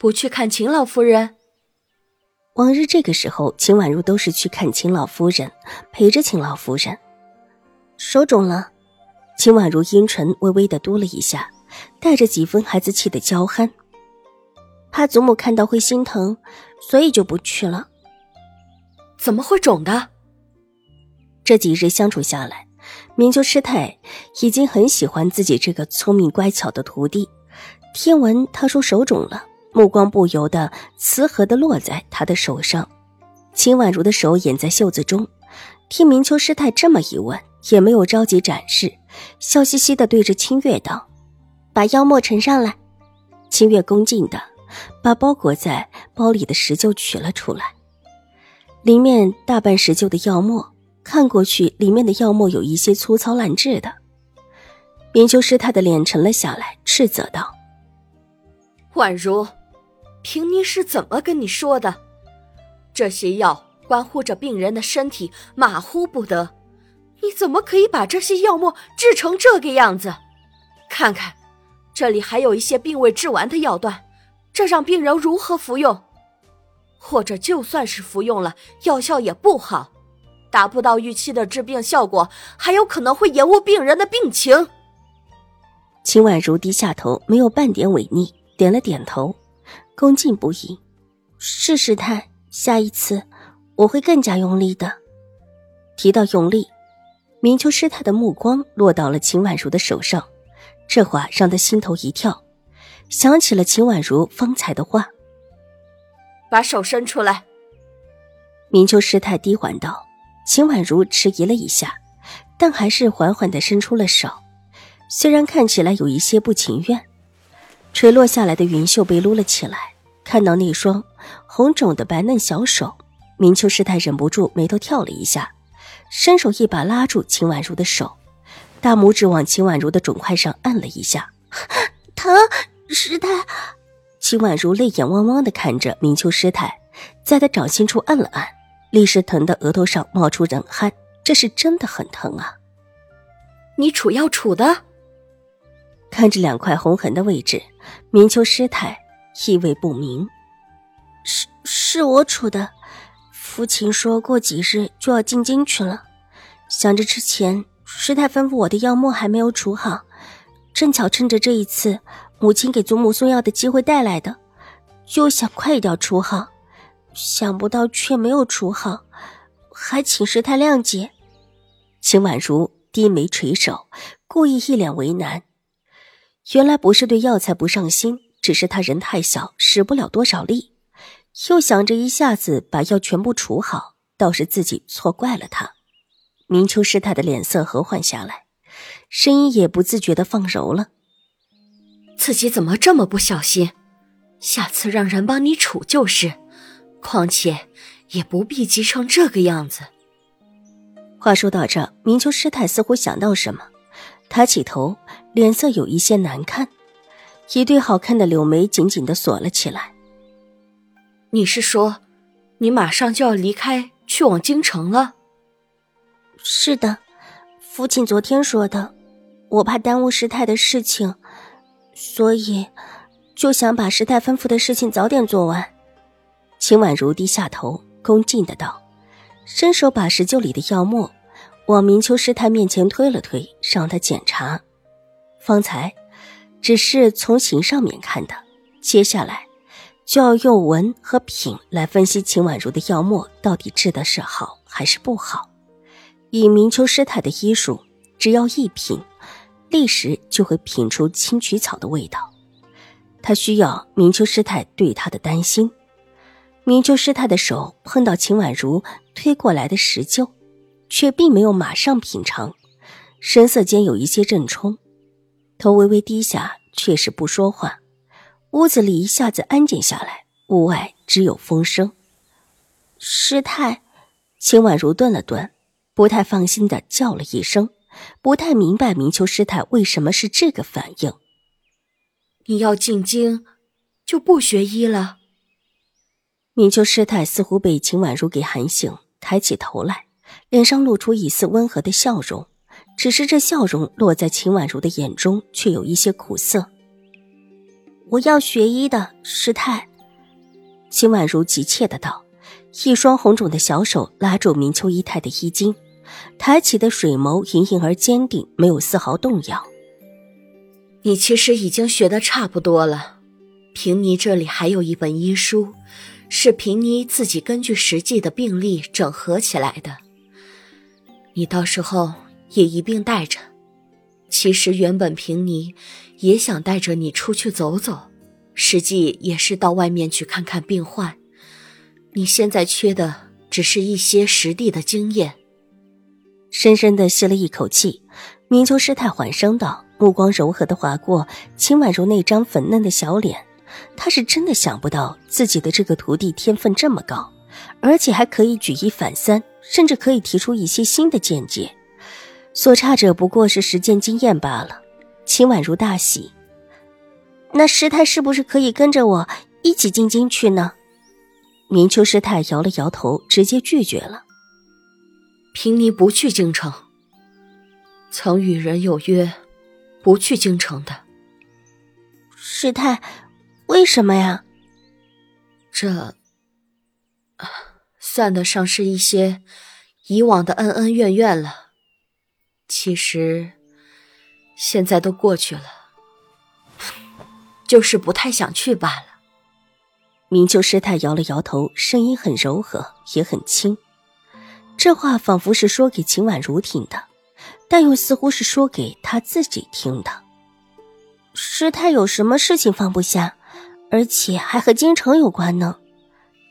不去看秦老夫人？往日这个时候，秦婉如都是去看秦老夫人，陪着秦老夫人。手肿了，秦婉如阴唇微微的嘟了一下，带着几分孩子气的娇憨。怕祖母看到会心疼，所以就不去了。怎么会肿的？这几日相处下来，明秋师太已经很喜欢自己这个聪明乖巧的徒弟。听闻他说手肿了，目光不由得慈和的落在他的手上。秦婉如的手掩在袖子中，听明秋师太这么一问，也没有着急展示，笑嘻嘻的对着清月道：“把药墨呈上来。”清月恭敬的把包裹在包里的石臼取了出来，里面大半石臼的药沫，看过去里面的药沫有一些粗糙烂质的。明秋师太的脸沉了下来，斥责道。宛如，平妮是怎么跟你说的？这些药关乎着病人的身体，马虎不得。你怎么可以把这些药末制成这个样子？看看，这里还有一些并未制完的药段，这让病人如何服用？或者就算是服用了，药效也不好，达不到预期的治病效果，还有可能会延误病人的病情。秦婉如低下头，没有半点违逆。点了点头，恭敬不已。是师太，下一次我会更加用力的。提到用力，明秋师太的目光落到了秦婉如的手上，这话让他心头一跳，想起了秦婉如方才的话。把手伸出来。明秋师太低缓道。秦婉如迟疑了一下，但还是缓缓的伸出了手，虽然看起来有一些不情愿。垂落下来的云袖被撸了起来，看到那双红肿的白嫩小手，明秋师太忍不住眉头跳了一下，伸手一把拉住秦婉如的手，大拇指往秦婉如的肿块上按了一下，疼！师太，秦婉如泪眼汪汪的看着明秋师太，在她掌心处按了按，立时疼得额头上冒出冷汗，这是真的很疼啊！你杵要杵的？看着两块红痕的位置，明秋师太意味不明。是是我处的，父亲说过几日就要进京去了，想着之前师太吩咐我的药沫还没有处好，正巧趁着这一次母亲给祖母送药的机会带来的，就想快一点处好，想不到却没有处好，还请师太谅解。秦婉如低眉垂首，故意一脸为难。原来不是对药材不上心，只是他人太小，使不了多少力。又想着一下子把药全部除好，倒是自己错怪了他。明秋师太的脸色和缓下来，声音也不自觉的放柔了：“自己怎么这么不小心？下次让人帮你处就是。况且也不必急成这个样子。”话说到这，明秋师太似乎想到什么。抬起头，脸色有一些难看，一对好看的柳眉紧紧的锁了起来。你是说，你马上就要离开，去往京城了？是的，父亲昨天说的，我怕耽误师太的事情，所以就想把师太吩咐的事情早点做完。秦婉如低下头，恭敬的道，伸手把石臼里的药沫。往明秋师太面前推了推，让他检查。方才只是从形上面看的，接下来就要用闻和品来分析秦婉如的药沫到底治的是好还是不好。以明秋师太的医术，只要一品，立时就会品出青曲草的味道。他需要明秋师太对他的担心。明秋师太的手碰到秦婉如推过来的石臼。却并没有马上品尝，神色间有一些震冲，头微微低下，却是不说话。屋子里一下子安静下来，屋外只有风声。师太，秦婉如顿了顿，不太放心的叫了一声，不太明白明秋师太为什么是这个反应。你要进京，就不学医了？明秋师太似乎被秦婉如给喊醒，抬起头来，脸上露出一丝温和的笑容，只是这笑容落在秦婉如的眼中，却有一些苦涩。我要学医的师太，秦婉如急切的道，一双红肿的小手拉住明秋姨太的衣襟，抬起的水眸盈盈而坚定，没有丝毫动摇。你其实已经学的差不多了，平妮这里还有一本医书，是平妮自己根据实际的病例整合起来的，你到时候也一并带着。其实原本平尼也想带着你出去走走，实际也是到外面去看看病患。你现在缺的只是一些实地的经验。深深的吸了一口气，明秋师太缓声道，目光柔和的划过秦婉如那张粉嫩的小脸。他是真的想不到自己的这个徒弟天分这么高，而且还可以举一反三，甚至可以提出一些新的见解。所差者不过是实践经验罢了。秦婉如大喜，那师太是不是可以跟着我一起进京去呢？明秋师太摇了摇头，直接拒绝了。平尼不去京城，曾与人有约，不去京城的。师太，为什么呀？这，算得上是一些以往的恩恩怨怨了。其实，现在都过去了，就是不太想去罢了。明秋师太摇了摇头，声音很柔和，也很轻。这话仿佛是说给秦婉如听的，但又似乎是说给他自己听的。师太有什么事情放不下，而且还和京城有关呢？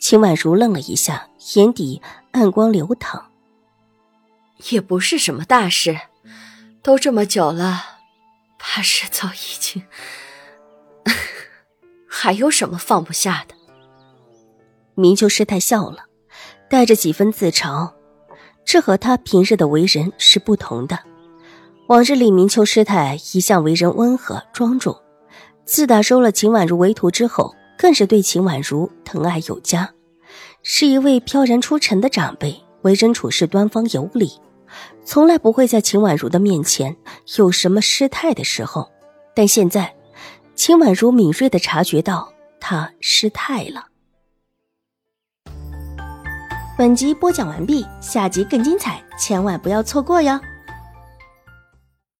秦婉如愣了一下，眼底暗光流淌。也不是什么大事，都这么久了，怕是早已经……还有什么放不下的？明秋师太笑了，带着几分自嘲，这和他平日的为人是不同的。往日里，明秋师太一向为人温和庄重，自打收了秦婉如为徒之后，更是对秦婉如疼爱有加，是一位飘然出尘的长辈，为人处事端方有礼。从来不会在秦婉如的面前有什么失态的时候，但现在，秦婉如敏锐的察觉到他失态了。本集播讲完毕，下集更精彩，千万不要错过哟。